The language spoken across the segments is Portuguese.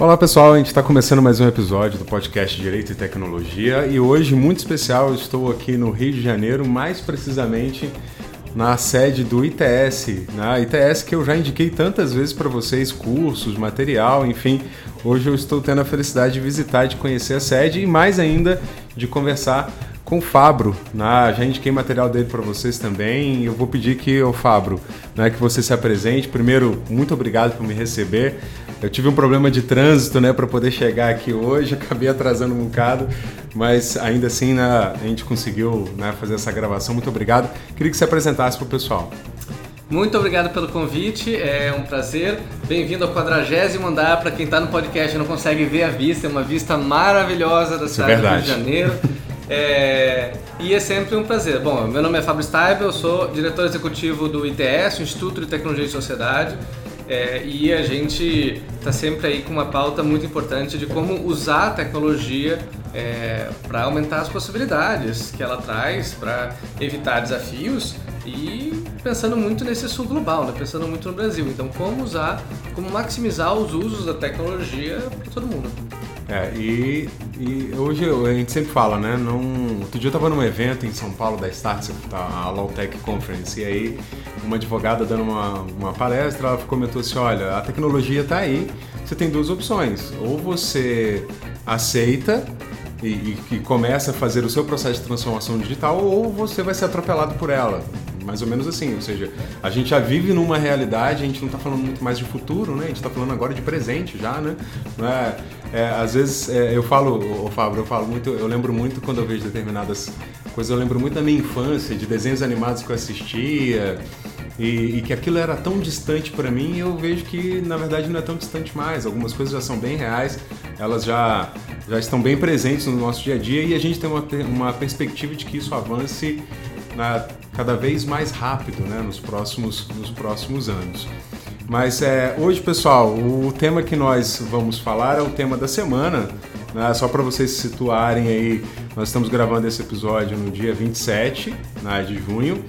Olá pessoal, a gente está começando mais um episódio do podcast Direito e Tecnologia e hoje, muito especial, estou aqui no Rio de Janeiro, mais precisamente na sede do ITS, na né? ITS que eu já indiquei tantas vezes para vocês, cursos, material, enfim. Hoje eu estou tendo a felicidade de visitar, de conhecer a sede e mais ainda de conversar com o Fabro. Né? Já indiquei material dele para vocês também. Eu vou pedir que o Fabro, né, que você se apresente. Primeiro, muito obrigado por me receber. Eu tive um problema de trânsito, né, para poder chegar aqui hoje. Acabei atrasando um bocado, mas ainda assim, né, a gente conseguiu né, fazer essa gravação. Muito obrigado. Queria que você apresentasse para o pessoal. Muito obrigado pelo convite, é um prazer. Bem-vindo ao 40 andar. Para quem está no podcast e não consegue ver a vista, é uma vista maravilhosa da é cidade é do Rio de Janeiro. É, e é sempre um prazer. Bom, meu nome é Fábio Staibel, eu sou diretor executivo do ITS, Instituto de Tecnologia e Sociedade, é, e a gente está sempre aí com uma pauta muito importante de como usar a tecnologia é, para aumentar as possibilidades que ela traz, para evitar desafios e pensando muito nesse sul global, né? pensando muito no Brasil. Então, como usar, como maximizar os usos da tecnologia para todo mundo. É, e, e, hoje a gente sempre fala, né? Não, outro dia eu estava num evento em São Paulo da Start, a Lawtech Conference, e aí uma advogada dando uma, uma palestra, ela comentou assim, olha, a tecnologia está aí, você tem duas opções, ou você aceita e, e, e começa a fazer o seu processo de transformação digital, ou você vai ser atropelado por ela mais ou menos assim, ou seja, a gente já vive numa realidade, a gente não está falando muito mais de futuro, né? A gente está falando agora de presente já, né? É, é, às vezes é, eu falo, o Fábio, eu falo muito, eu lembro muito quando eu vejo determinadas coisas, eu lembro muito da minha infância, de desenhos animados que eu assistia. E, e que aquilo era tão distante para mim, eu vejo que na verdade não é tão distante mais. Algumas coisas já são bem reais, elas já, já estão bem presentes no nosso dia a dia e a gente tem uma, uma perspectiva de que isso avance na, cada vez mais rápido né, nos, próximos, nos próximos anos. Mas é, hoje, pessoal, o tema que nós vamos falar é o tema da semana. Né, só para vocês se situarem aí, nós estamos gravando esse episódio no dia 27 né, de junho.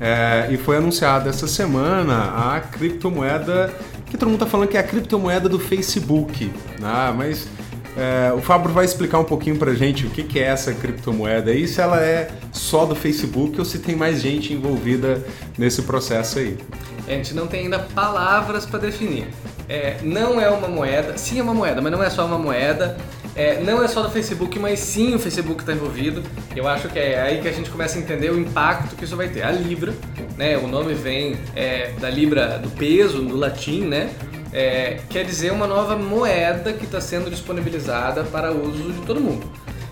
É, e foi anunciada essa semana a criptomoeda que todo mundo está falando que é a criptomoeda do Facebook. Né, mas é, o Fábio vai explicar um pouquinho pra gente o que, que é essa criptomoeda e se ela é só do Facebook ou se tem mais gente envolvida nesse processo aí. A gente não tem ainda palavras para definir. É, não é uma moeda, sim é uma moeda, mas não é só uma moeda. É, não é só do Facebook, mas sim o Facebook está envolvido. Eu acho que é aí que a gente começa a entender o impacto que isso vai ter. A Libra, né? O nome vem é, da Libra do peso, do latim, né? É, quer dizer uma nova moeda que está sendo disponibilizada para uso de todo mundo.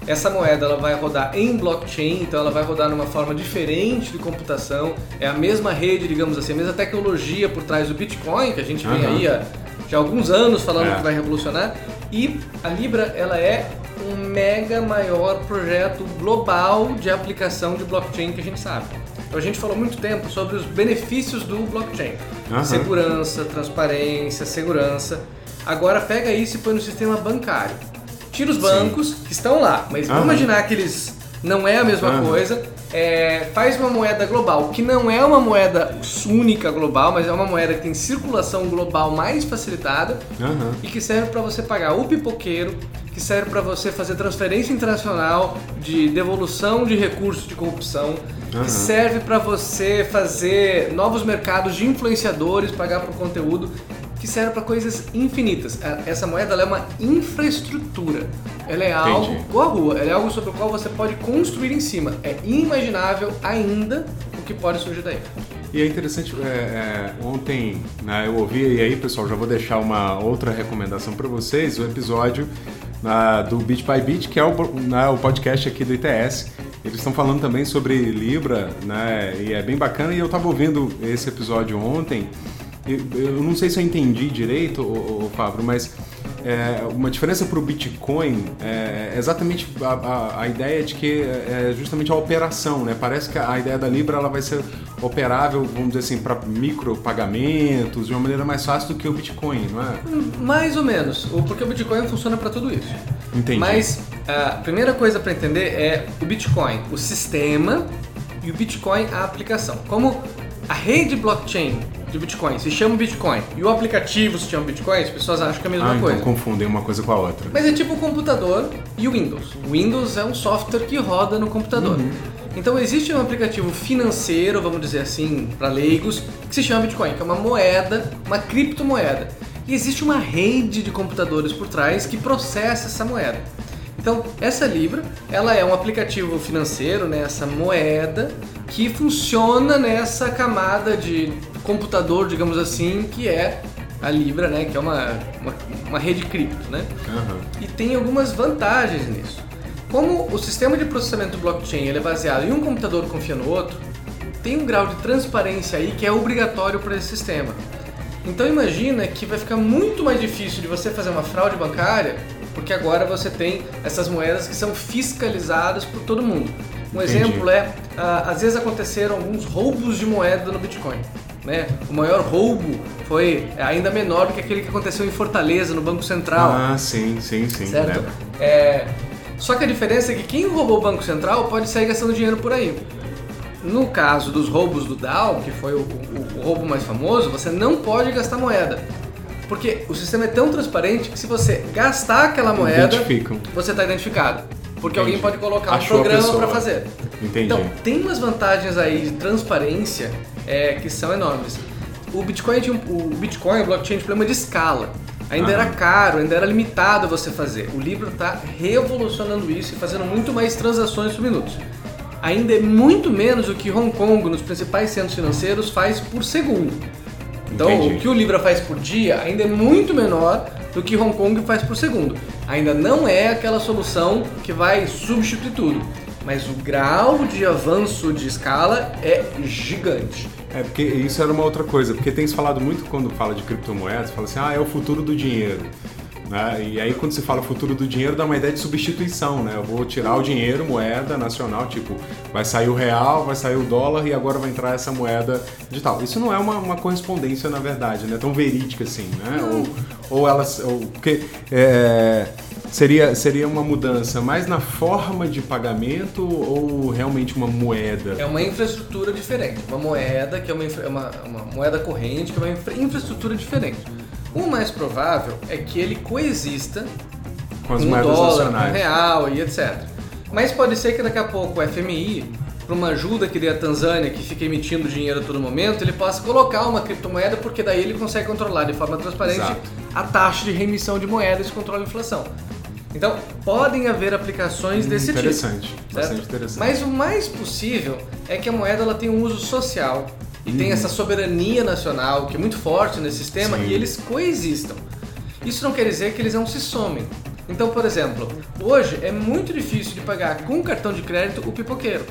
Essa moeda ela vai rodar em blockchain, então ela vai rodar numa forma diferente de computação. É a mesma rede, digamos assim, a mesma tecnologia por trás do Bitcoin, que a gente vem uhum. aí há já há alguns anos falando é. que vai revolucionar. E a Libra ela é um mega maior projeto global de aplicação de blockchain que a gente sabe. Então a gente falou muito tempo sobre os benefícios do blockchain. Uhum. Segurança, transparência, segurança. Agora pega isso e põe no sistema bancário. Tira os bancos Sim. que estão lá, mas uhum. vamos imaginar que eles não é a mesma uhum. coisa. É, faz uma moeda global, que não é uma moeda única global, mas é uma moeda que tem circulação global mais facilitada uhum. e que serve para você pagar o pipoqueiro, que serve para você fazer transferência internacional de devolução de recursos de corrupção, uhum. que serve para você fazer novos mercados de influenciadores, pagar por conteúdo, que serve para coisas infinitas. É, essa moeda é uma infraestrutura. Ela é Entendi. algo com a rua, ela é algo sobre o qual você pode construir em cima. É inimaginável ainda o que pode surgir daí. E é interessante, é, é, ontem né, eu ouvi, e aí pessoal, já vou deixar uma outra recomendação para vocês, o episódio na, do Beat by Beat, que é o, né, o podcast aqui do ITS. Eles estão falando também sobre Libra, né? E é bem bacana. E eu estava ouvindo esse episódio ontem. Eu não sei se eu entendi direito, o Fábio, mas é, uma diferença para o Bitcoin é exatamente a, a, a, ideia de que é justamente a operação, né? Parece que a ideia da Libra ela vai ser operável, vamos dizer assim, para micropagamentos de uma maneira mais fácil do que o Bitcoin, não é? Mais ou menos, porque o Bitcoin funciona para tudo isso. Entendi. Mas a primeira coisa para entender é o Bitcoin, o sistema e o Bitcoin a aplicação. Como a rede blockchain de Bitcoin se chama Bitcoin e o aplicativo se chama Bitcoin, as pessoas acham que é a mesma ah, coisa. Então confundem uma coisa com a outra. Mas é tipo o computador e o Windows. O Windows é um software que roda no computador. Uhum. Então existe um aplicativo financeiro, vamos dizer assim, para leigos, que se chama Bitcoin, que é uma moeda, uma criptomoeda. E existe uma rede de computadores por trás que processa essa moeda. Então, essa Libra, ela é um aplicativo financeiro, né, essa moeda que funciona nessa camada de computador, digamos assim, que é a Libra, né, que é uma, uma, uma rede cripto, né? Uhum. E tem algumas vantagens nisso. Como o sistema de processamento do blockchain é baseado em um computador confia no outro, tem um grau de transparência aí que é obrigatório para esse sistema. Então imagina que vai ficar muito mais difícil de você fazer uma fraude bancária, porque agora você tem essas moedas que são fiscalizadas por todo mundo. Um Entendi. exemplo é, uh, às vezes aconteceram alguns roubos de moeda no Bitcoin. Né? O maior roubo foi ainda menor do que aquele que aconteceu em Fortaleza, no Banco Central. Ah, sim, sim, sim. Certo? É, só que a diferença é que quem roubou o Banco Central pode sair gastando dinheiro por aí. No caso dos roubos do DAO, que foi o, o, o roubo mais famoso, você não pode gastar moeda. Porque o sistema é tão transparente que se você gastar aquela moeda, você está identificado. Porque Entendi. alguém pode colocar Achou um programa para fazer. Entendi. Então, tem umas vantagens aí de transparência é, que são enormes. O Bitcoin, tinha, o Bitcoin, o blockchain, tinha um problema de escala. Ainda era caro, ainda era limitado você fazer. O Libra está revolucionando isso e fazendo muito mais transações por minuto. Ainda é muito menos do que Hong Kong, nos principais centros financeiros, faz por segundo. Então, Entendi. o que o Libra faz por dia ainda é muito menor do que Hong Kong faz por segundo. Ainda não é aquela solução que vai substituir tudo, mas o grau de avanço de escala é gigante. É, porque isso era uma outra coisa, porque tem se falado muito quando fala de criptomoedas, fala assim, ah, é o futuro do dinheiro. Né? E aí quando se fala futuro do dinheiro, dá uma ideia de substituição, né? Eu vou tirar o dinheiro, moeda nacional, tipo, vai sair o real, vai sair o dólar e agora vai entrar essa moeda digital. Isso não é uma, uma correspondência, na verdade, né? Tão verídica assim, né? Ou, ou elas... Ou, porque... É, Seria, seria uma mudança mais na forma de pagamento ou realmente uma moeda? É uma infraestrutura diferente. Uma moeda que é uma, uma, uma moeda corrente, que é uma infra, infraestrutura diferente. O mais provável é que ele coexista com as com moedas dólar, nacionais. com real e etc. Mas pode ser que daqui a pouco o FMI, para uma ajuda que dê a Tanzânia, que fica emitindo dinheiro a todo momento, ele possa colocar uma criptomoeda, porque daí ele consegue controlar de forma transparente Exato. a taxa de remissão de moedas e controla a inflação. Então, podem haver aplicações hum, desse interessante, tipo. Bastante interessante. Mas o mais possível é que a moeda ela tenha um uso social e tem uhum. essa soberania nacional que é muito forte nesse sistema Sim. e eles coexistam. Isso não quer dizer que eles não se somem. Então, por exemplo, hoje é muito difícil de pagar com cartão de crédito o pipoqueiro.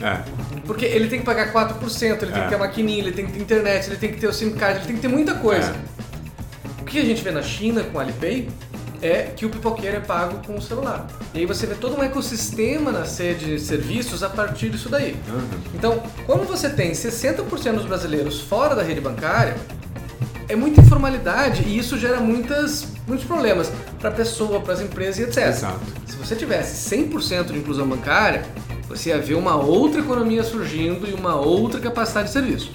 É. Porque ele tem que pagar 4%, ele tem é. que ter a maquininha, ele tem que ter internet, ele tem que ter o SIM card, ele tem que ter muita coisa. É. O que a gente vê na China com o Alipay é que o pipoqueiro é pago com o celular. E aí você vê todo um ecossistema nascer de serviços a partir disso daí. Uhum. Então, quando você tem 60% dos brasileiros fora da rede bancária, é muita informalidade e isso gera muitas, muitos problemas para a pessoa, para as empresas e etc. Exato. Se você tivesse 100% de inclusão bancária, você ia ver uma outra economia surgindo e uma outra capacidade de serviço.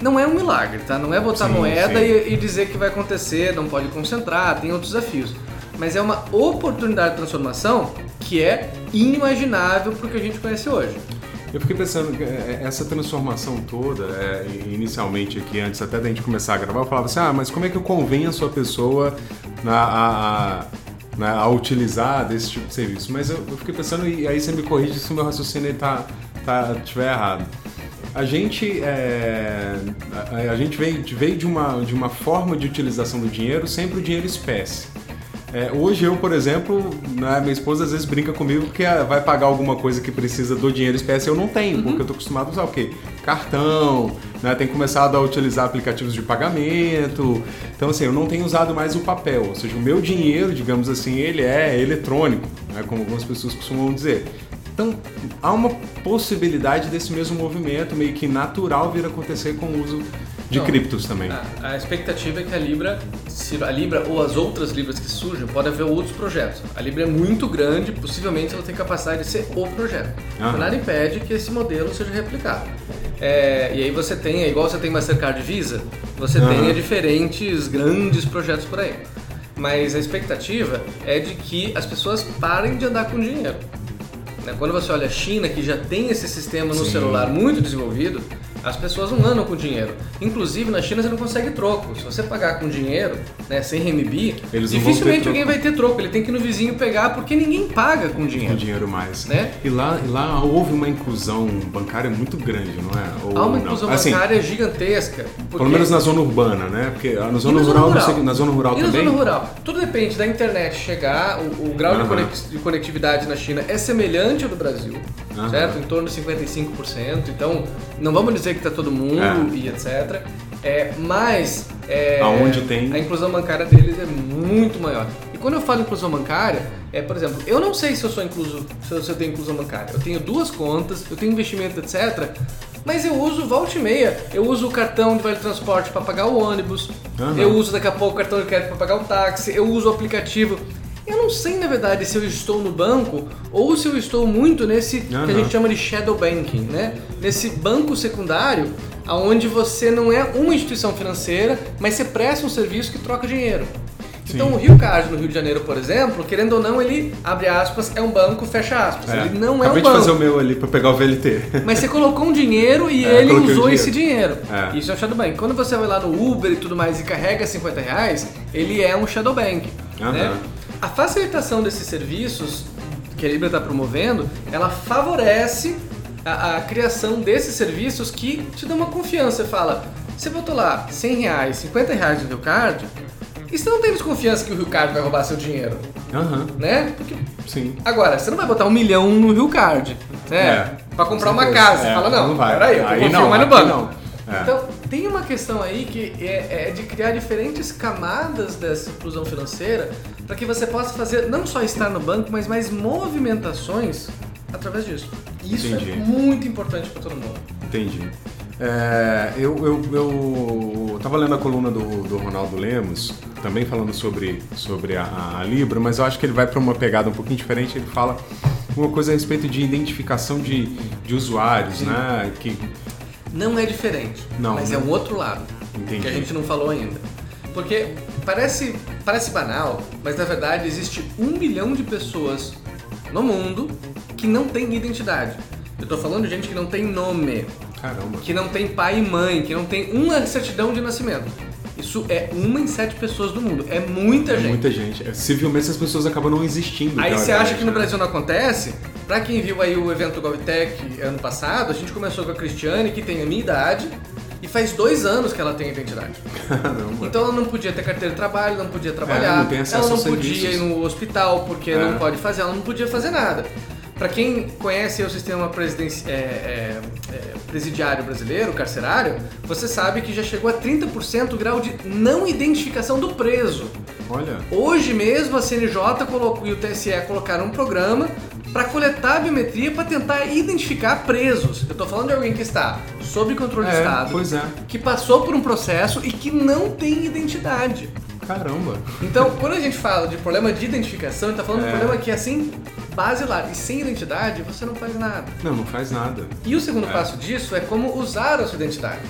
Não é um milagre, tá? Não é botar sim, moeda sim. E, e dizer que vai acontecer, não pode concentrar, tem outros desafios mas é uma oportunidade de transformação que é inimaginável para o que a gente conhece hoje. Eu fiquei pensando, é, é, essa transformação toda, é, inicialmente aqui, antes até da gente começar a gravar, eu falava assim, ah, mas como é que eu convenço a pessoa a, a, a, né, a utilizar desse tipo de serviço? Mas eu, eu, fiquei pensando, e aí você me corrige se o meu raciocínio está tá, tiver errado. A gente, é, a, a, gente veio, veio de, uma, de uma forma de utilização do dinheiro, sempre o dinheiro espécie. É, hoje eu, por exemplo, né, minha esposa às vezes brinca comigo que ah, vai pagar alguma coisa que precisa do dinheiro espécie eu não tenho, uhum. porque eu tô acostumado a usar o quê? Cartão, né, tenho começado a utilizar aplicativos de pagamento. Então assim, eu não tenho usado mais o papel, ou seja, o meu dinheiro, digamos assim, ele é eletrônico, né, como algumas pessoas costumam dizer. Então, há uma possibilidade desse mesmo movimento meio que natural vir a acontecer com o uso de Não, criptos também. A, a, expectativa é que a Libra, se a Libra ou as outras Libras que surjam, pode haver outros projetos. A Libra é muito grande, possivelmente ela tem capacidade de ser o projeto. Uhum. Nada impede que esse modelo seja replicado. É, e aí você tem, é igual você tem Mastercard Visa, você uhum. tem diferentes grandes projetos por aí. Mas a expectativa é de que as pessoas parem de andar com dinheiro. Né? Quando você olha a China, que já tem esse sistema no Sim. celular muito desenvolvido, as pessoas não andam com dinheiro. Inclusive, na China você não consegue troco. Se você pagar com dinheiro, né, sem renminbi, dificilmente alguém vai ter troco. Ele tem que ir no vizinho pegar porque ninguém paga com dinheiro. Com dinheiro mais. Né? E lá, lá houve uma inclusão bancária muito grande, não é? Ou Há uma inclusão assim, bancária gigantesca. Porque... Pelo menos na zona urbana, né? Porque na zona, na rural, zona rural, na zona rural e também. na zona rural. Tudo depende da internet chegar, o, o grau uhum. de conectividade na China é semelhante ao do Brasil, uhum. certo? Em torno de 55%. Então, não vamos dizer que está todo mundo é. e etc. É, mas é, Aonde tem... a inclusão bancária deles é muito maior. E quando eu falo inclusão bancária, é, por exemplo, eu não sei se eu sou incluso, se eu, tenho inclusão bancária. Eu tenho duas contas, eu tenho investimento, etc. Mas eu uso volta e meia. Eu uso o cartão de vale transporte para pagar o ônibus. Uhum. Eu uso daqui a pouco o cartão de crédito para pagar o táxi. Eu uso o aplicativo. Eu não sei, na verdade, se eu estou no banco ou se eu estou muito nesse que a gente chama de shadow banking, né? Nesse banco secundário, onde você não é uma instituição financeira, mas você presta um serviço que troca dinheiro. Sim. Então o Rio Card no Rio de Janeiro, por exemplo, querendo ou não, ele abre aspas, é um banco, fecha aspas. É. Ele não é Acabei um banco. de fazer o meu ali para pegar o VLT. Mas você colocou um dinheiro e é, ele usou dinheiro. esse dinheiro. É. Isso é um shadow bank. Quando você vai lá no Uber e tudo mais e carrega 50 reais, ele é um shadow bank. Uhum. Né? A facilitação desses serviços que a Libra está promovendo, ela favorece a, a, criação desses serviços que te dão uma confiança. Você fala, você botou lá 100 reais, 50 reais no Rio Card, e você não tem desconfiança que o Rio Card vai roubar seu dinheiro. Uhum. Né? Porque... Sim. Agora, você não vai botar um milhão no Rio Card, né? É, pra comprar uma casa. É, você fala, não, não vai. peraí, eu aí confio não, mais no banco. É. Então, tem uma questão aí que é, é, de criar diferentes camadas dessa inclusão financeira para que você possa fazer não só estar no banco, mas mais movimentações através disso. Isso é Entendi. é muito importante para todo mundo. Entendi. É, eu, eu, eu tava lendo a coluna do, do Ronaldo Lemos, também falando sobre, sobre a, a Libra, mas eu acho que ele vai para uma pegada um pouquinho diferente. Ele fala uma coisa a respeito de identificação de, de usuários, Sim. né? Que não é diferente, não, mas é um outro lado Entendi. que a gente não falou ainda. Porque parece, parece banal, mas na verdade existe um milhão de pessoas no mundo que não tem identidade. Eu tô falando de gente que não tem nome. Caramba. Que não tem pai e mãe, que não tem uma certidão de nascimento. Isso é uma em sete pessoas do mundo. É muita é gente. Muita gente. É, civilmente essas pessoas acabam não existindo. Aí você acha que no Brasil não acontece? Pra quem viu aí o evento GovTech ano passado, a gente começou com a Cristiane, que tem a minha idade, e faz dois anos que ela tem identidade. Caramba. Então ela não podia ter carteira de trabalho, não podia trabalhar, é, não ela não podia ir no hospital porque é. não pode fazer, ela não podia fazer nada. Para quem conhece o sistema é, é, é, presidiário brasileiro, carcerário, você sabe que já chegou a 30% o grau de não identificação do preso. Olha. Hoje mesmo a CNJ colocou, e o TSE colocaram um programa para coletar a biometria para tentar identificar presos. Eu estou falando de alguém que está sob controle é, do Estado, é. que passou por um processo e que não tem identidade. Caramba! Então, quando a gente fala de problema de identificação, a gente tá falando é. de um problema que é assim, basilar. E sem identidade, você não faz nada. Não, não faz nada. E o segundo é. passo disso é como usar a sua identidade.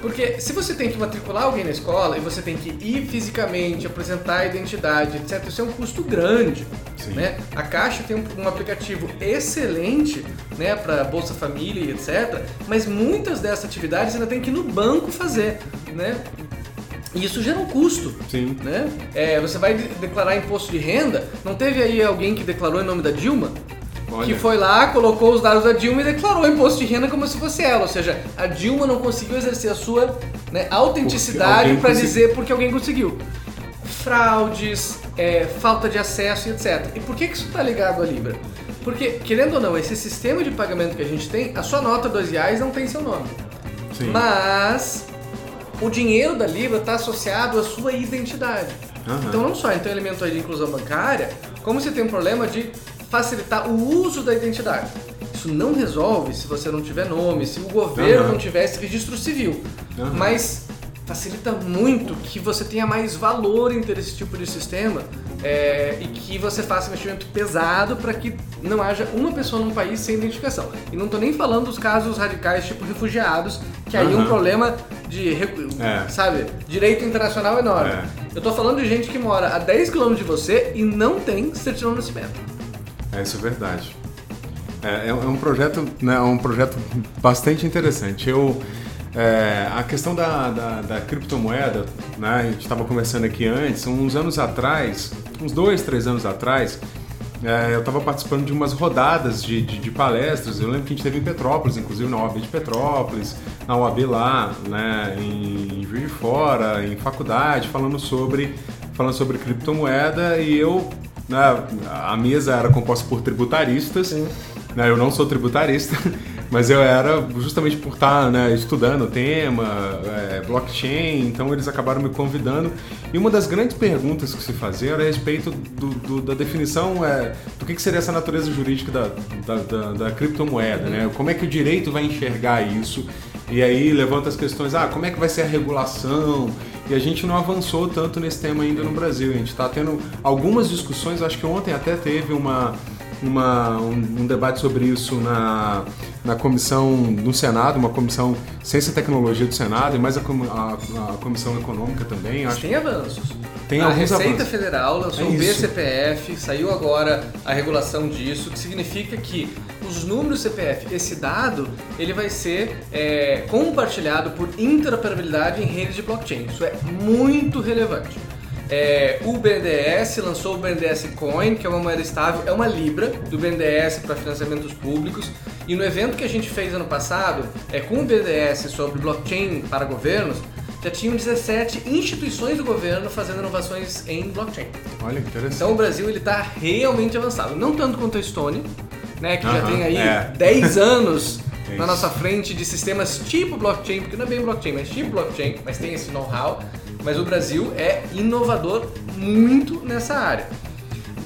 Porque se você tem que matricular alguém na escola e você tem que ir fisicamente, apresentar a identidade, etc., isso é um custo grande. Sim. Né? A Caixa tem um, um aplicativo excelente né, para Bolsa Família e etc., mas muitas dessas atividades ainda tem que ir no banco fazer. Né? E isso gera um custo. Sim. Né? É, você vai declarar imposto de renda. Não teve aí alguém que declarou em nome da Dilma? Olha. Que foi lá, colocou os dados da Dilma e declarou imposto de renda como se fosse ela. Ou seja, a Dilma não conseguiu exercer a sua né, autenticidade para dizer porque alguém conseguiu. Fraudes, é, falta de acesso e etc. E por que, que isso está ligado à Libra? Porque, querendo ou não, esse sistema de pagamento que a gente tem, a sua nota dois reais não tem seu nome. Sim. Mas o dinheiro da Libra está associado à sua identidade. Uhum. Então não só então elemento aí de inclusão bancária, como você tem um problema de facilitar o uso da identidade. Isso não resolve se você não tiver nome, se o governo uhum. não tivesse registro civil. Uhum. Mas facilita muito que você tenha mais valor em ter esse tipo de sistema é, e que você faça investimento pesado para que não haja uma pessoa num país sem identificação. E não estou nem falando dos casos radicais tipo refugiados, que aí é um problema de, é. sabe, direito internacional enorme. É. Eu estou falando de gente que mora a 10 km de você e não tem certidão de nascimento. É, isso é verdade. É, é um projeto, né, um projeto bastante interessante. Eu, é, a questão da, da, da criptomoeda, né, a gente estava conversando aqui antes, uns anos atrás, uns dois, três anos atrás, é, eu estava participando de umas rodadas de, de, de, palestras. Eu lembro que a gente teve em Petrópolis, inclusive na UAB de Petrópolis, na UAB lá, né, em Juiz de Fora, em faculdade, falando sobre, falando sobre criptomoeda e eu. Né, a mesa era composta por tributaristas. Né, eu não sou tributarista, mas eu era justamente por estar né, estudando o tema, é, blockchain, então eles acabaram me convidando. E uma das grandes perguntas que se fazia era a respeito do, do, da definição é, do que, que, seria essa natureza jurídica da, da, da, da criptomoeda, né? Como é que o direito vai enxergar isso? E aí levanta as questões, ah, como é que vai ser a regulação? E a gente não avançou tanto nesse tema ainda no Brasil. A gente está tendo algumas discussões, acho que ontem até teve uma uma, um, um, debate sobre isso na, na comissão do Senado, uma comissão Ciência e Tecnologia do Senado, e mais a, a, a comissão econômica também. Acho. Tem avanços. Tem a alguns Receita avanços. Federal lançou é o BCPF, saiu agora a regulação disso, que significa que os números CPF, esse dado, ele vai ser é, compartilhado por interoperabilidade em redes de blockchain. Isso é muito relevante. É, o BNDES lançou o BNDES Coin, que é uma moeda estável, é uma libra do BNDES para financiamentos públicos. E no evento que a gente fez ano passado, é, com o BNDES sobre blockchain para governos, já tinham 17 instituições do governo fazendo inovações em blockchain. Olha, interessante. Então o Brasil ele está realmente avançado. Não tanto quanto a Estônia, né, que uh -huh, já tem aí é. 10 anos na nossa frente de sistemas tipo blockchain, porque não é bem blockchain, mas tipo blockchain, mas tem esse know-how. Mas o Brasil é inovador muito nessa área.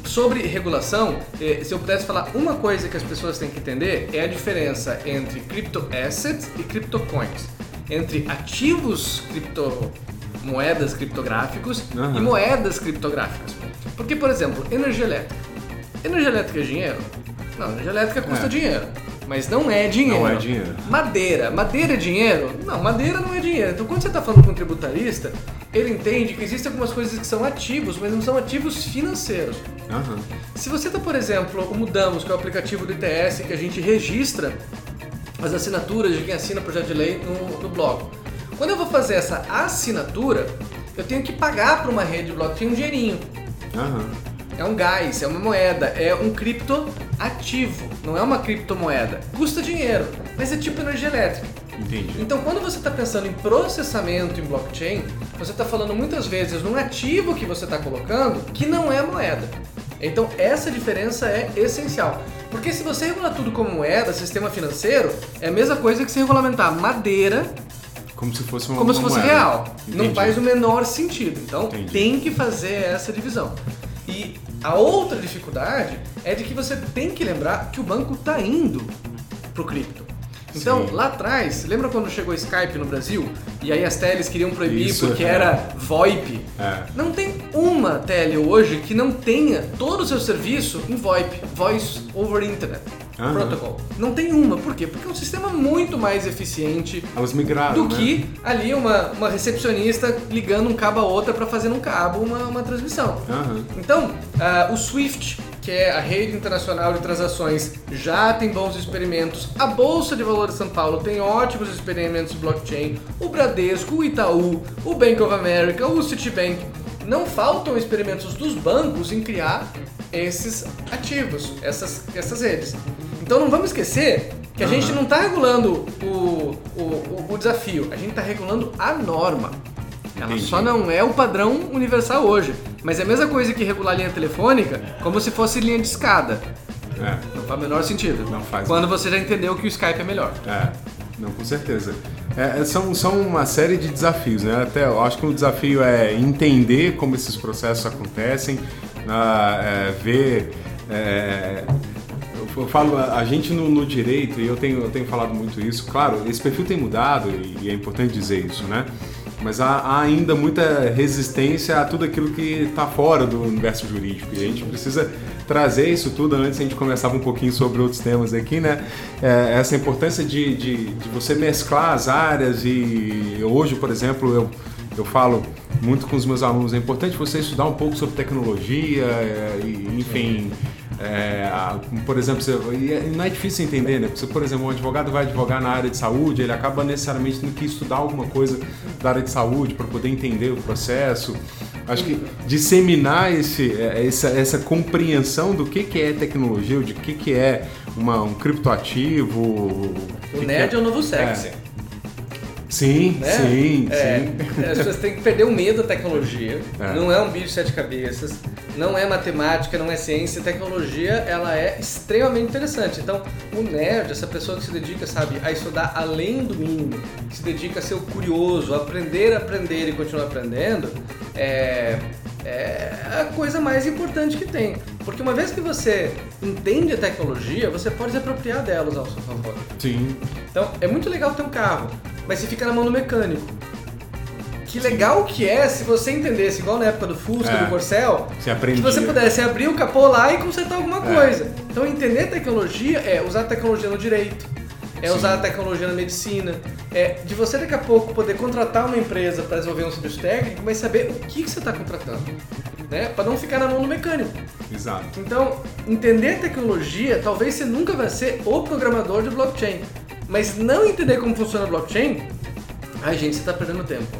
Sobre regulação, eh, se eu pudesse falar uma coisa que as pessoas têm que entender é a diferença entre crypto assets e crypto coins, entre ativos criptomoedas criptográficos uhum. e moedas criptográficas. Porque, por exemplo, energia elétrica. Energia elétrica é dinheiro? Não, energia elétrica custa é. dinheiro. Mas não é dinheiro. Não é dinheiro. Madeira. Madeira é dinheiro? Não, madeira não é dinheiro. Então quando você está falando com um tributarista, ele entende que existem algumas coisas que são ativos, mas não são ativos financeiros. Uhum. Se você está, por exemplo, o Mudamos, que é o aplicativo do ITS que a gente registra as assinaturas de quem assina o projeto de lei no, no blog. Quando eu vou fazer essa assinatura, eu tenho que pagar para uma rede de blockchain um dinheirinho. Uhum é um gás, é uma moeda, é um criptoativo, não é uma criptomoeda. Custa dinheiro, mas é tipo energia elétrica. Entendi. Então, quando você está pensando em processamento em blockchain, você está falando muitas vezes num ativo que você está colocando que não é moeda. Então, essa diferença é essencial. Porque se você regular tudo como moeda, sistema financeiro, é a mesma coisa que se regulamentar madeira como se fosse uma Como se fosse moeda. real. Entendi. Não faz o menor sentido. Então Entendi. tem que fazer essa divisão. E a outra dificuldade é de que você tem que lembrar que o banco está indo pro cripto. Então, Sim. lá atrás, lembra quando chegou o Skype no Brasil? E aí as teles queriam proibir Isso, porque é. era VoIP? É. Não tem uma tele hoje que não tenha todo o seu serviço em VoIP, Voice over Internet. Aham. Protocol. Não tem uma. Por quê? Porque é um sistema muito mais eficiente Elas migraram, do né? que ali uma, uma recepcionista ligando um cabo a outra para fazer num cabo uma, uma transmissão. Aham. Então, ah, o SWIFT, que é a rede internacional de transações, já tem bons experimentos. A Bolsa de Valores de São Paulo tem ótimos experimentos de blockchain. O Bradesco, o Itaú, o Bank of America, o Citibank. Não faltam experimentos dos bancos em criar esses ativos, essas, essas redes. Então não vamos esquecer que a gente não está regulando o, o, o- desafio, a gente está regulando a norma. Ela Entendi. só não é o padrão universal hoje. Mas é a mesma coisa que regular linha telefônica como se fosse linha de escada. É. Não faz o menor sentido. Não faz. Quando você já entendeu que o Skype é melhor. É, não, com certeza. É, é, são, são uma série de desafios, né? Até eu acho que o desafio é entender como esses processos acontecem, ah, é, ver. é, eu, falo, a gente no, no direito, e eu tenho, eu tenho falado muito isso, claro, esse perfil tem mudado e, e é importante dizer isso, né? Mas há, há ainda muita resistência a tudo aquilo que está fora do universo jurídico e a gente precisa trazer isso tudo antes a gente começava um pouquinho sobre outros temas aqui, né? É, essa importância de, de, de, você mesclar as áreas e hoje, por exemplo, eu, eu falo muito com os meus alunos, é importante você estudar um pouco sobre tecnologia, é, e, enfim. É, por exemplo, você, não é difícil entender, né? Porque, por exemplo, um advogado vai advogar na área de saúde, ele acaba necessariamente tendo que estudar alguma coisa da área de saúde para poder entender o processo. Acho que disseminar esse, é, essa, essa compreensão do que, que é tecnologia, de que, que é uma, um criptoativo. O, o nerd é, é o novo sexy. É. Sim, né? sim, é, sim. As pessoas têm que perder o medo da tecnologia. É. Não é um bicho de sete cabeças, não é matemática, não é ciência. Tecnologia, ela é extremamente interessante. Então, o nerd, essa pessoa que se dedica, sabe, a estudar além do mínimo, que se dedica a ser o curioso, a aprender, aprender e continuar aprendendo, é, é a coisa mais importante que tem. Porque uma vez que você entende a tecnologia, você pode se apropriar delas ao seu favor. Sim. Então, é muito legal ter um carro mas você fica na mão do mecânico. Que legal que é se você entendesse, igual na época do Fusca, é, do Corcel, que você pudesse abrir o capô lá e consertar alguma é. coisa. Então entender tecnologia é usar a tecnologia no direito, é Sim. usar a tecnologia na medicina, é de você daqui a pouco poder contratar uma empresa para desenvolver um serviço técnico, mas saber o que, que você está contratando. Né? Para não ficar na mão do mecânico. Exato. Então, entender tecnologia, talvez você nunca vai ser o programador de blockchain. Mas não entender como funciona o blockchain, ai gente, você está perdendo tempo.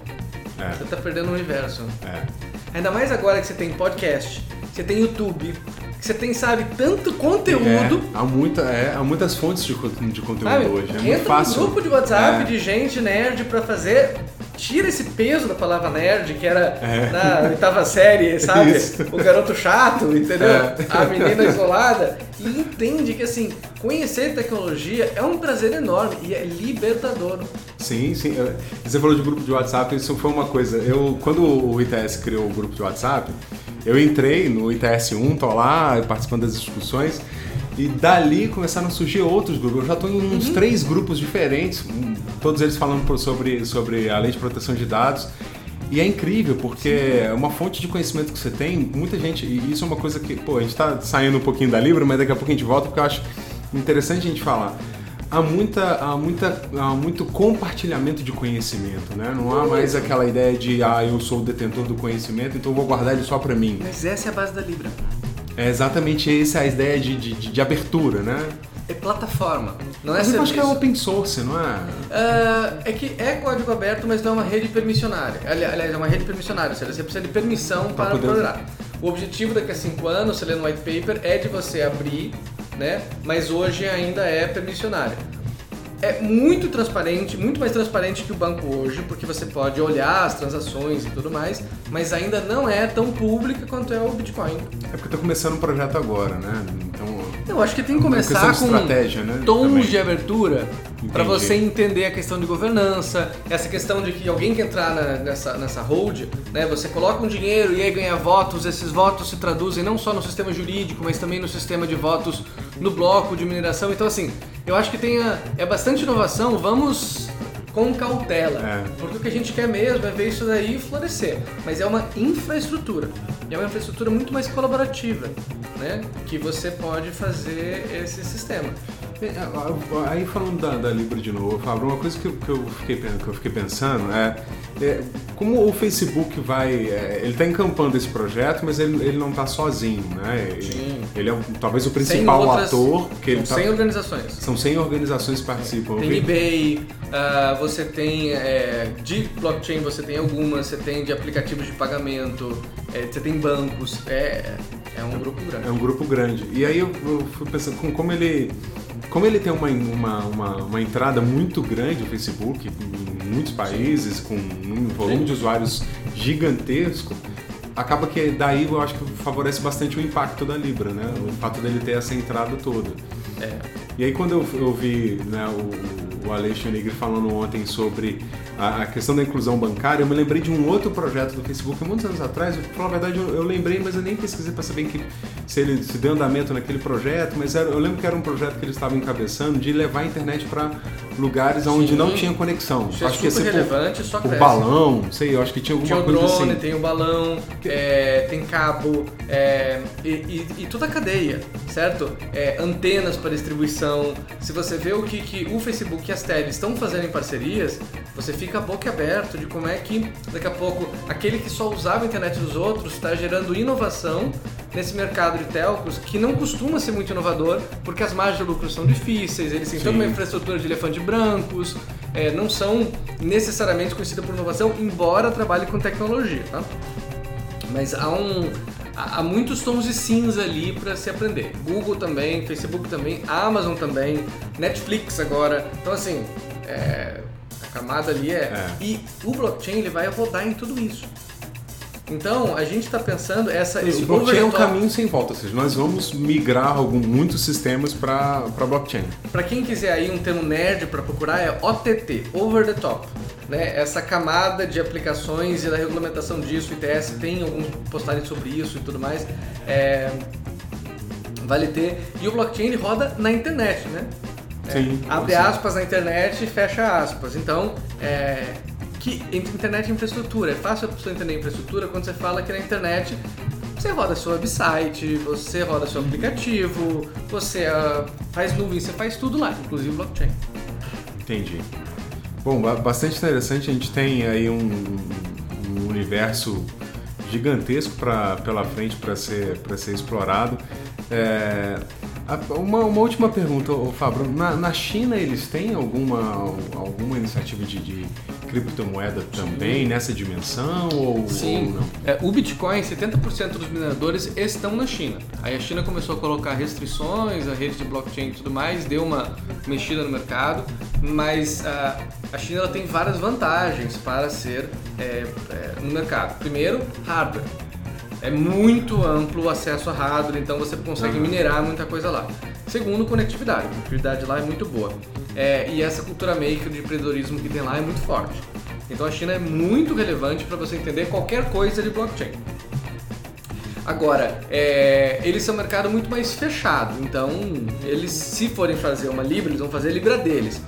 É. Você está perdendo o universo. É. Ainda mais agora que você tem podcast, você tem YouTube, que você tem, sabe, tanto conteúdo. É, há, muita, é, há muitas fontes de, de conteúdo sabe, hoje. É muito fácil. um grupo de WhatsApp é. de gente nerd para fazer tira esse peso da palavra nerd, que era é. na oitava série, sabe? Isso. O garoto chato, entendeu? É. A menina isolada. E entende que, assim, conhecer tecnologia é um prazer enorme e é libertador. Sim, sim. Você falou de grupo de WhatsApp, isso foi uma coisa. Eu, quando o ITS criou o grupo de WhatsApp, eu entrei no ITS1, tô lá participando das discussões. E dali começaram a surgir outros grupos. Eu já estou em uns uhum. três grupos diferentes, todos eles falando sobre, sobre a lei de proteção de dados. E é incrível, porque é uma fonte de conhecimento que você tem, muita gente, e isso é uma coisa que, pô, a gente está saindo um pouquinho da Libra, mas daqui a pouco a gente volta, porque eu acho interessante a gente falar. Há, muita, há, muita, há muito compartilhamento de conhecimento, né? Não há mais aquela ideia de, ah, eu sou o detentor do conhecimento, então eu vou guardar ele só para mim. Mas essa é a base da Libra. É exatamente essa a ideia de, de, de abertura, né? É plataforma, não é mas serviço. Eu acho que é open source, não é? Uh, é que é código aberto, mas não é uma rede permissionária. Aliás, é uma rede permissionária, ou seja, você precisa de permissão para, para poder... O objetivo daqui a cinco anos, você lê no white paper, é de você abrir, né? Mas hoje ainda é permissionária é muito transparente, muito mais transparente que o banco hoje, porque você pode olhar as transações e tudo mais, mas ainda não é tão pública quanto é o Bitcoin. É porque está começando um projeto agora, né? Então. Eu acho que tem que começar com né? tons Também. de abertura para você entender a questão de governança, essa questão de que alguém que entrar na, nessa, nessa hold, né, você coloca um dinheiro e aí ganha votos, esses votos se traduzem não só no sistema jurídico, mas também no sistema de votos no bloco de mineração. Então, assim, eu acho que tem a, é bastante inovação, vamos com cautela. É. Porque o que a gente quer mesmo é ver isso daí florescer. Mas é uma infraestrutura. E é uma infraestrutura muito mais colaborativa, né? Que você pode fazer esse sistema. É, aí falando da, da Libra de novo, Fábio, uma coisa que eu, que eu, fiquei, que eu fiquei pensando é, é como o Facebook vai. É, ele está encampando esse projeto, mas ele, ele não está sozinho, né? Ele, ele é talvez o principal outras, ator. Que ele são tá, 100 organizações. São 100 organizações que participam. Tem eBay, uh, você tem é, de blockchain, você tem algumas, você tem de aplicativos de pagamento, é, você tem bancos. É, é um grupo grande. É um grupo grande. E aí eu, eu fui pensando com como ele como ele tem uma, uma, uma, uma, entrada muito grande no Facebook, em muitos países, com um volume de usuários gigantesco, acaba que daí eu acho que favorece bastante o impacto da Libra, né? O fato dele ter essa entrada toda. É. E aí quando eu, eu vi né, o, o Aleixo falando ontem sobre a, a, questão da inclusão bancária, eu me lembrei de um outro projeto do Facebook muitos anos atrás. Pra falar a verdade, eu, eu lembrei, mas eu nem pesquisei para saber que, se ele se deu andamento naquele projeto, mas era, eu lembro que era um projeto que eles estavam encabeçando de levar a internet para lugares onde Sim. não tinha conexão. Isso é acho que ia super por, relevante, só por cresce. balão, não sei, eu acho que tinha alguma Tinha o coisa drone, assim. tem o balão, é, tem cabo é, e, e- e toda a cadeia, certo? É, antenas para distribuição. Se você vê o que, que o Facebook e as teles estão fazendo em parcerias, você fica a boca aberto de como é que daqui a pouco aquele que só usava a internet dos outros está gerando inovação nesse mercado de telcos que não costuma ser muito inovador porque as margens de lucro são difíceis, eles têm toda uma Sim. infraestrutura de elefante brancos, é, não são necessariamente conhecidas por inovação, embora trabalhe com tecnologia, tá? Mas há um há muitos tons de cinza ali para se aprender. Google também, Facebook também, Amazon também, Netflix agora. Então assim, é, camada ali é, É. e o blockchain ele vai rodar em tudo isso. Então a gente está pensando essa esse O blockchain é um caminho sem volta, ou seja, nós vamos migrar algum, muitos sistemas para blockchain. Para quem quiser aí um termo nerd para procurar é OTT, Over the Top. Né? Essa camada de aplicações e da regulamentação disso, o ITS tem alguns postagens sobre isso e tudo mais. É, Vale ter. E o blockchain ele roda na internet, né? É, Sim, abre sim. aspas na internet e fecha aspas. Então, é, que entre internet e infraestrutura. É fácil a pessoa entender infraestrutura quando você fala que na internet você roda seu website, você roda seu aplicativo, você ah, faz nuvem, você faz tudo lá, inclusive blockchain. Entendi. Bom, ba- bastante interessante. A gente tem aí um, um universo gigantesco pra, pela frente para ser, pra ser explorado. É, uma, uma última pergunta, Fábio. Na, na China eles têm alguma, alguma iniciativa de, de criptomoeda também nessa dimensão ou, ou Sim, não? é, o Bitcoin, 70% dos mineradores estão na China. Aí a China começou a colocar restrições, a rede de blockchain e tudo mais, deu uma mexida no mercado, mas ah, a China tem várias vantagens para ser é, é, no mercado. Primeiro, hardware. É muito amplo o acesso a hardware, então você consegue Uhum. minerar muita coisa lá. Segundo, conectividade. A conectividade lá é muito boa. É, e essa cultura maker de empreendedorismo que tem lá é muito forte. Então a China é muito relevante para você entender qualquer coisa de blockchain. Agora, é, eles são um mercado muito mais fechado, então eles, se forem fazer uma Libra, eles vão fazer a Libra deles.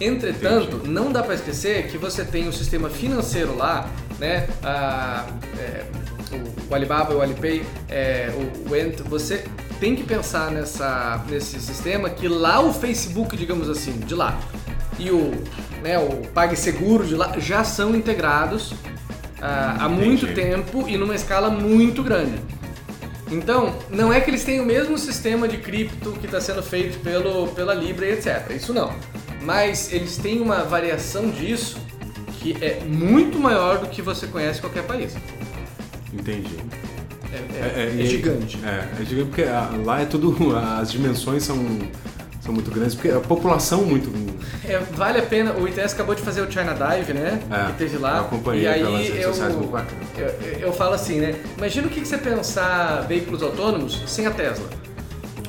Entretanto, não dá para esquecer que você tem o sistema financeiro lá, né? a- é, o, o Alibaba, o Alipay, é, o, o Ent, você tem que pensar nessa, nesse sistema que lá o Facebook, digamos assim, de lá, e o, né, o PagSeguro de lá já são integrados ah, há muito tempo e numa escala muito grande. Então, não é que eles têm o mesmo sistema de cripto que está sendo feito pelo, pela Libra e etc. Isso não. Mas eles têm uma variação disso que é muito maior do que você conhece em qualquer país. Entendi. É, é- e- é gigante. É, é gigante porque lá é tudo. As dimensões são, são muito grandes, porque a população muito. É, vale a pena. O ITS acabou de fazer o China Dive, né? É, que teve lá. eu acompanhei e aí eu, sociais, eu, eu- eu falo assim, né? Imagina o que que você pensar veículos autônomos sem a Tesla.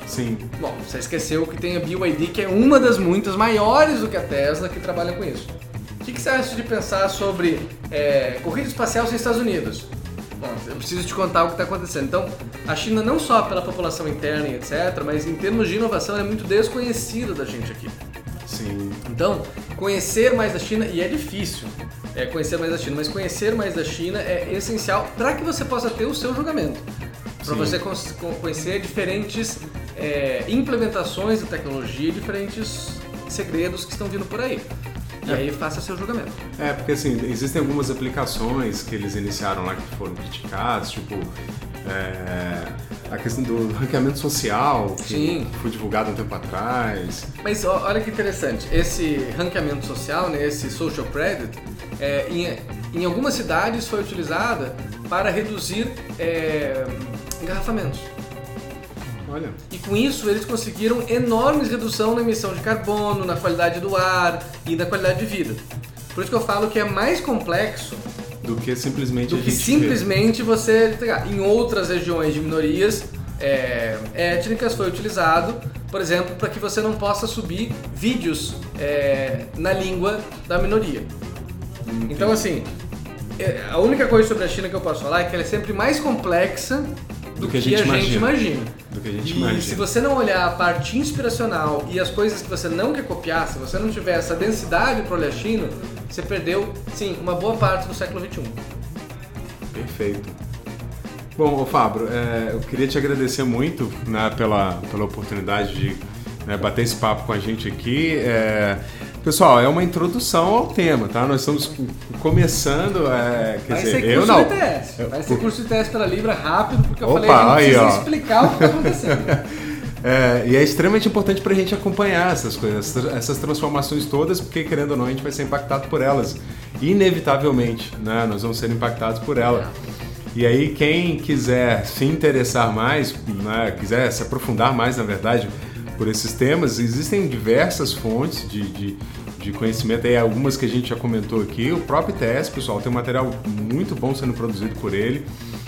Sim. Bom, você esqueceu que tem a BYD, que é uma das muitas maiores do que a Tesla que trabalha com isso. O que, que você acha de pensar sobre é, corrida espacial sem Estados Unidos? Bom, eu preciso te contar o que está acontecendo. Então, a China não só pela população interna e etc., mas em termos de inovação é muito desconhecida da gente aqui. Sim. Então, conhecer mais da China, e é difícil é, conhecer mais da China, mas conhecer mais da China é essencial para que você possa ter o seu julgamento. Para você conhecer diferentes é, implementações da tecnologia, diferentes segredos que estão vindo por aí. E aí faça seu julgamento. É, porque assim, existem algumas aplicações que eles iniciaram lá que foram criticadas, tipo é, a questão do ranqueamento social, que Sim. foi divulgado um tempo atrás. Mas olha que interessante, esse ranqueamento social, né, esse social credit, é, em, em algumas cidades foi utilizada para reduzir é, engarrafamentos. Olha, E com isso eles conseguiram enormes redução na emissão de carbono, na qualidade do ar e na qualidade de vida. Por isso que eu falo que é mais complexo do que simplesmente do que simplesmente você. Em outras regiões de minorias é, étnicas foi utilizado, por exemplo, para que você não possa subir vídeos é, na língua da minoria. Então assim, é, a única coisa sobre a China que eu posso falar é que ela é sempre mais complexa do, do que, que, a gente, a gente imagina. Do que a gente e imagina. se você não olhar a parte inspiracional e as coisas que você não quer copiar, se você não tiver essa densidade pro olhachino, você perdeu, sim, uma boa parte do século XXI. Perfeito. Bom, Fábio, é, eu queria te agradecer muito né, pela, pela oportunidade de né, bater esse papo com a gente aqui. É, pessoal, é uma introdução ao tema, tá? Nós estamos começando, é, quer Vai dizer, ser eu curso não. de teste. Vai ser curso de teste pela Libra rápido, porque eu Opa, falei, gente aí, precisa explicar o que está acontecendo. É, e é extremamente importante para a gente acompanhar essas coisas, essas transformações todas, porque querendo ou não a gente vai ser impactado por elas, inevitavelmente, né? Nós vamos ser impactados por ela. E aí quem quiser se interessar mais, né? quiser se aprofundar mais, na verdade, por esses temas, existem diversas fontes de, de, de conhecimento, aí algumas que a gente já comentou aqui. O próprio ITS, pessoal, tem um material muito bom sendo produzido por ele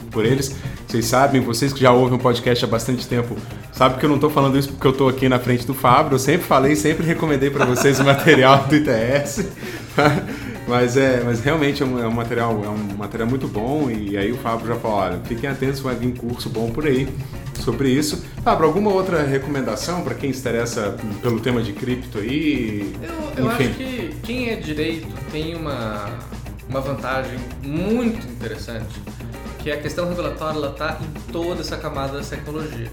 por eles. Vocês sabem, vocês que já ouvem o podcast há bastante tempo, sabem que eu não estou falando isso porque eu estou aqui na frente do Fábio. Eu sempre falei, sempre recomendei para vocês o material do ITS. Mas é, mas realmente é um, é um, material, é um material muito bom e aí o Fábio já falou, olha, fiquem atentos, vai vir curso bom por aí sobre isso. Fábio, alguma outra recomendação para quem se interessa pelo tema de cripto aí? Eu, eu acho que quem é direito tem uma, uma vantagem muito interessante que a questão regulatória ela está em toda essa camada das tecnologias.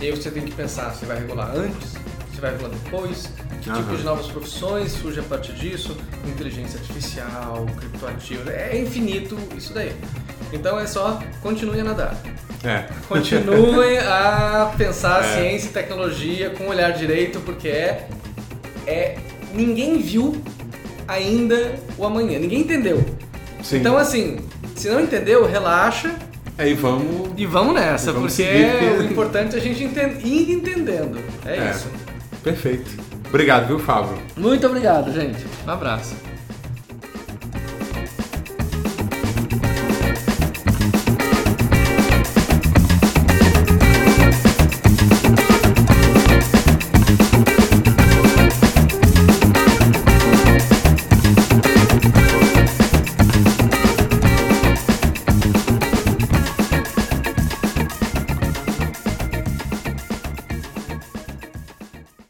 E aí você tem que pensar se vai regular antes, se vai regular depois, que tipo de novas profissões surge a partir disso, inteligência artificial, criptoativo, é infinito isso daí. Então é só continue a nadar. É. Continue a pensar é. ciência e tecnologia com o olhar direito, porque é, é ninguém viu ainda o amanhã, ninguém entendeu. Sim. Então assim, se não entendeu, relaxa. Aí vamos. E vamos nessa, vamos porque é o importante é a gente ir entendendo. É, é, isso. Perfeito. Obrigado, viu, Fábio? Muito obrigado, gente. Um abraço.